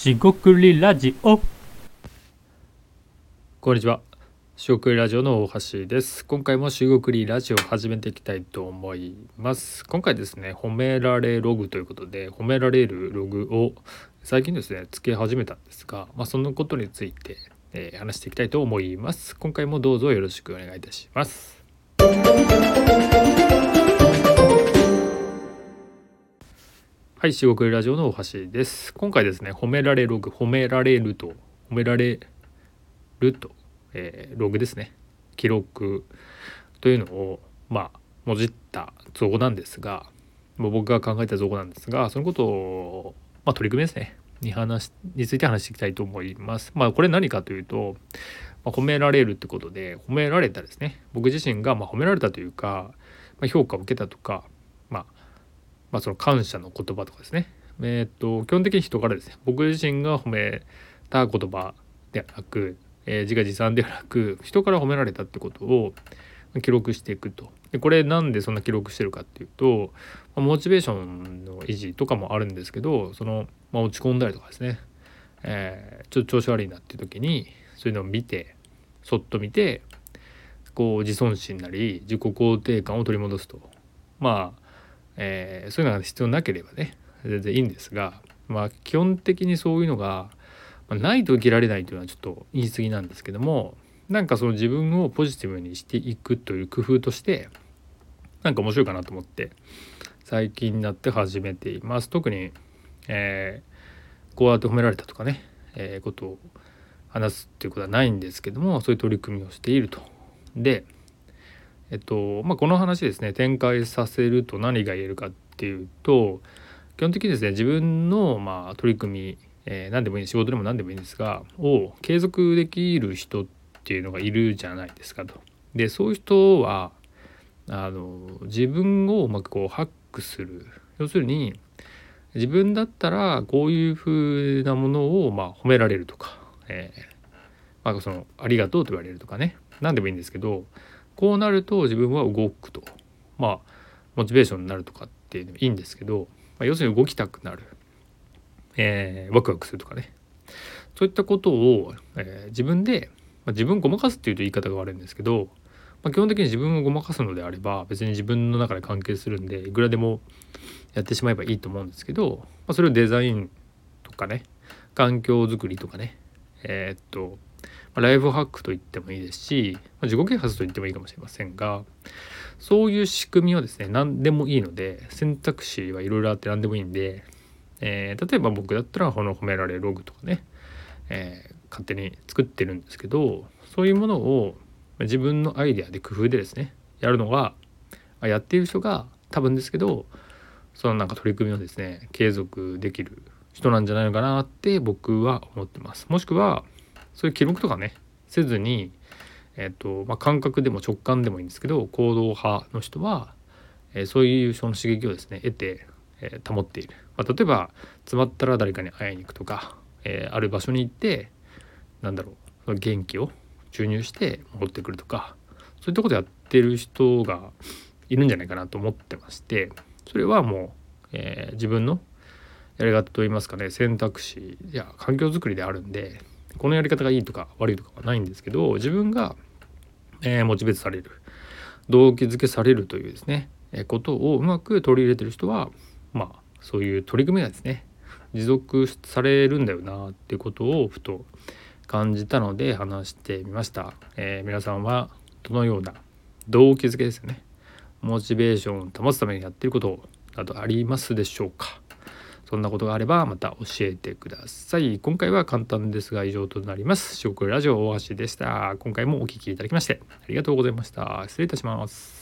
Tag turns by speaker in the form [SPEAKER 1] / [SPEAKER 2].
[SPEAKER 1] しごくりラジオ
[SPEAKER 2] こんにちは。しごくりラジオの大橋です。今回もしごくりラジオを始めていきたいと思います。今回ですね、褒められログということで、褒められるログを最近ですね、つけ始めたんですが、まあ、そのことについて、えー話していきたいと思います。今回もどうぞよろしくお願いいたします。はい、しごくりラジオの大橋です。今回ですね、褒められログ、褒められると、褒められると、えーログですね記録というのをまあもじった造語なんですがもう僕が考えた造語なんですがそのことを、まあ、取り組みですねに話について話していきたいと思います。まあこれ何かというと、まあ、褒められるってことで褒められたですね僕自身がま褒められたというか、ま、評価を受けたとか、まあ、その感謝の言葉とかですね。えーっと基本的に人からですね。僕自身が褒めた言葉ではなくえー自画自賛ではなく人から褒められたってことを記録していくと。でこれなんでそんな記録してるかっていうとまあモチベーションの維持とかもあるんですけどその、まあ、落ち込んだりとかですね、えーちょっと調子悪いなっていう時にそういうのを見てそっと見てこう自尊心なり自己肯定感を取り戻すと。まあ、えーそういうのが必要なければね全然いいんですがまあ基本的にそういうのがまあないと生きられないというのはちょっと言い過ぎなんですけどもなんかその自分をポジティブにしていくという工夫としてなんか面白いかなと思って最近になって始めています特に、えーこうやって褒められたとかね、えーことを話すっていうことはないんですけどもそういう取り組みをしていると。でえっとまあこの話ですね展開させると何が言えるかっていうと基本的にですね自分のまあ取り組みえー何でもいい仕事でも何でもいいんですがを継続できる人っていうのがいるじゃないですかと。でそういう人はあの自分をうまくこうハックする要するに自分だったらこういうふうなものをまあ褒められるとか、えーまあ、そのありがとうと言われるとかね何でもいいんですけどこうなると自分は動くと。まあモチベーションになるとかっていうのもいいんですけど、まあ、要するに動きたくなる。えーワクワクするとかね。そういったことを、えー自分で、まあ、自分をごまかすっていうと言い方が悪いんですけど、まあ、基本的に自分をごまかすのであれば別に自分の中で関係するんでいくらでもやってしまえばいいと思うんですけど、まあ、それをデザインとかね環境づくりとかねえーっと、ライフハックと言ってもいいですし、ま自己啓発と言ってもいいかもしれませんがそういう仕組みはですね何でもいいので選択肢はいろいろあって何でもいいんでえー例えば僕だったらこの褒められログとかね、えー勝手に作ってるんですけどそういうものを自分のアイデアで工夫でですねやるのがやっている人が多分ですけどそのなんか取り組みをですね継続できる人なんじゃないのかなって僕は思ってます。もしくはそういう記録とかねせずに、えっとまあ、感覚でも直感でもいいんですけど行動派の人は、えーそういうその刺激をですね得て、えー保っている、まあ、例えば詰まったら誰かに会いに行くとか、えーある場所に行ってなんだろう元気を注入して戻ってくるとかそういったことやってる人がいるんじゃないかなと思ってましてそれはもう、えー自分のやり方といいますかね選択肢や環境づくりであるんでこのやり方がいいとか悪いとかはないんですけど自分が、えーモチベートされる。動機づけされるというですね、えーことをうまく取り入れてる人はまあそういう取り組みがですね持続されるんだよなっていうことをふと感じたので話してみました、えー皆さんはどのような動機づけですよねモチベーションを保つためにやってることなどありますでしょうか？そんなことがあればまた教えてください。今回は簡単ですが以上となります。食ラジオ大橋でした。今回もお聴きいただきましてありがとうございました。失礼いたします。